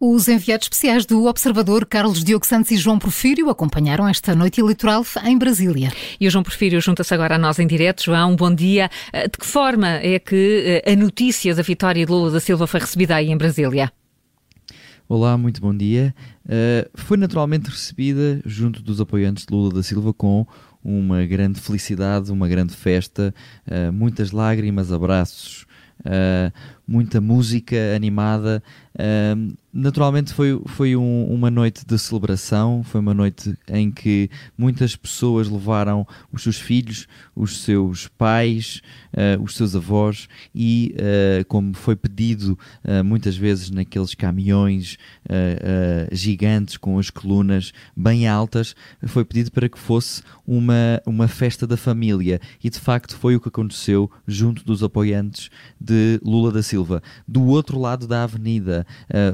Os enviados especiais do Observador, Carlos Diogo Santos e João Porfírio, acompanharam esta noite eleitoral em Brasília. E o João Porfírio junta-se agora a nós em direto. João, bom dia. Eh, de que forma é que eh, a notícia da vitória de Lula da Silva foi recebida aí em Brasília? Olá, muito bom dia. Uh, foi naturalmente recebida junto dos apoiantes de Lula da Silva com uma grande felicidade, uma grande festa, uh, muitas lágrimas, abraços, uh, muita música animada. Uh, naturalmente foi, foi um, uma noite de celebração, foi uma noite em que muitas pessoas levaram os seus filhos, os seus pais, uh, os seus avós e, uh, como foi pedido muitas vezes naqueles caminhões gigantes com as colunas bem altas, foi pedido para que fosse uma, uma festa da família e de facto foi o que aconteceu junto dos apoiantes de Lula da Silva. Do outro lado da avenida,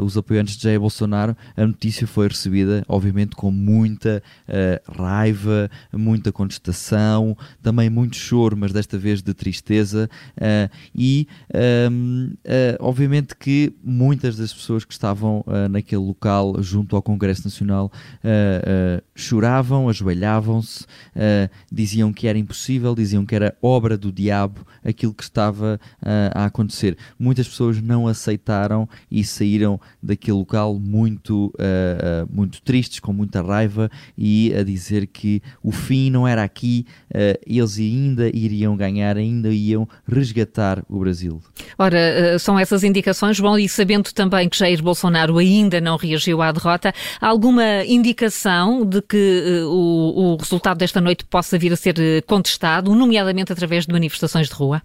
os apoiantes de Jair Bolsonaro, a notícia foi recebida, obviamente, com muita uh, raiva, muita contestação, também muito choro, mas desta vez de tristeza. Uh, e, um, uh, eh, obviamente, que muitas das pessoas que estavam naquele local, junto ao Congresso Nacional, choravam, ajoelhavam-se, diziam que era impossível, diziam que era obra do diabo aquilo que estava a acontecer. Muitas pessoas não aceitaram e saíram daquele local muito, uh, uh, muito tristes, com muita raiva e a dizer que o fim não era aqui, uh, eles ainda iriam ganhar, ainda iam resgatar o Brasil. Ora, são essas indicações, João, e sabendo também que Jair Bolsonaro ainda não reagiu à derrota, há alguma indicação de que o, o resultado desta noite possa vir a ser contestado, nomeadamente através de manifestações de rua?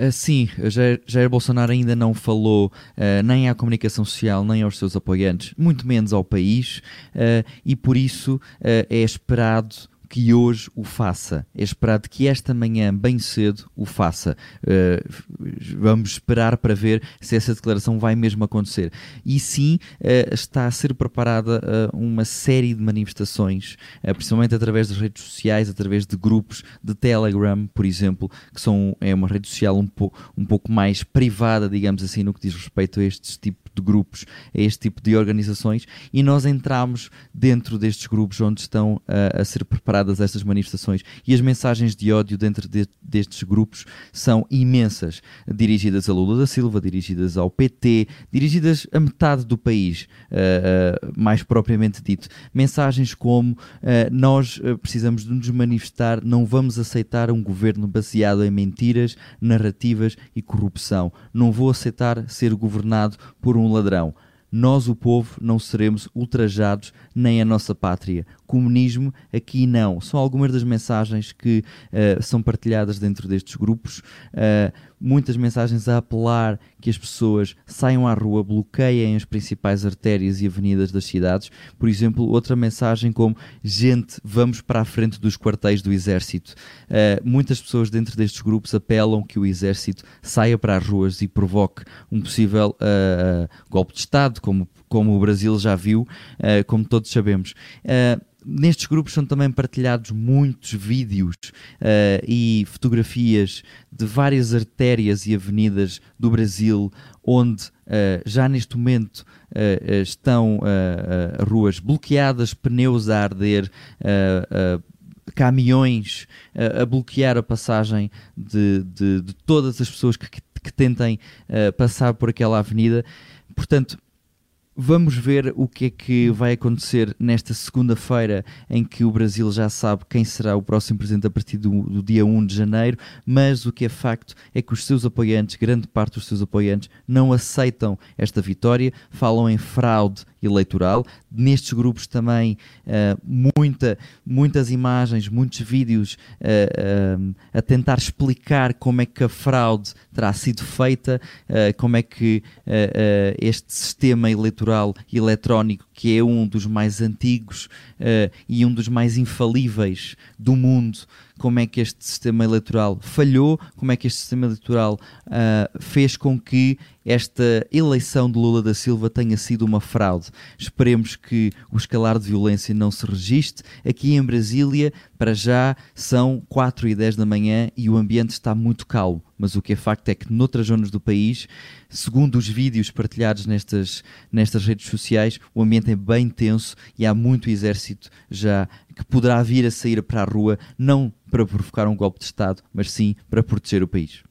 Uh, sim, Jair, Jair, Bolsonaro ainda não falou uh, nem à comunicação social, nem aos seus apoiantes, muito menos ao país, uh, e por isso é esperado que hoje o faça. É esperado que esta manhã, bem cedo, o faça. Uh, vamos esperar para ver se essa declaração vai mesmo acontecer. E sim, uh, está a ser preparada uh, uma série de manifestações, principalmente através das redes sociais, através de grupos de Telegram, por exemplo, que são, é uma rede social um, po, um pouco mais privada, digamos assim, no que diz respeito a estes tipos de grupos, a este tipo de organizações, e nós entramos dentro destes grupos onde estão a ser preparadas estas manifestações e as mensagens de ódio dentro de, destes grupos são imensas, dirigidas a Lula da Silva, dirigidas ao PT, dirigidas a metade do país, uh, uh, mais propriamente dito. Mensagens como nós precisamos de nos manifestar, não vamos aceitar um governo baseado em mentiras, narrativas e corrupção. Não vou aceitar ser governado por um ladrão nós, o povo, não seremos ultrajados nem a nossa pátria. Comunismo, aqui não. São algumas das mensagens que uh, são partilhadas dentro destes grupos. Uh, muitas mensagens a apelar que as pessoas saiam à rua, bloqueiem as principais artérias e avenidas das cidades. Por exemplo, outra mensagem como: gente, vamos para a frente dos quartéis do Exército. Uh, muitas pessoas dentro destes grupos apelam que o Exército saia para as ruas e provoque um possível golpe de Estado, como, como o Brasil já viu, como todos sabemos. Uh, nestes grupos são também partilhados muitos vídeos uh, e fotografias de várias artérias e avenidas do Brasil, onde uh, já neste momento uh, estão ruas bloqueadas, pneus a arder. caminhões a bloquear a passagem de, de, de todas as pessoas que, que tentem passar por aquela avenida. Portanto, Vamos ver o que é que vai acontecer nesta segunda-feira, em que o Brasil já sabe quem será o próximo presidente a partir do, do, dia 1 de janeiro. Mas o que é facto é que os seus apoiantes, grande parte dos seus apoiantes, não aceitam esta vitória, falam em fraude eleitoral. Nestes grupos também uh, muita, muitas imagens, muitos vídeos uh, uh, a tentar explicar como é que a fraude terá sido feita, como é que este sistema eleitoral eletrónico que é um dos mais antigos e um dos mais infalíveis do mundo, como é que este sistema eleitoral falhou, como é que este sistema eleitoral uh, fez com que esta eleição de Lula da Silva tenha sido uma fraude. Esperemos que o escalar de violência não se registre. Aqui em Brasília, para já, são 4 e 10 da manhã e o ambiente está muito calmo. Mas o que é facto é que noutras zonas do país, segundo os vídeos partilhados nestas, nestas redes sociais, o ambiente é bem tenso e há muito exército já que poderá vir a sair para a rua, não para provocar um golpe de Estado, mas sim para proteger o país.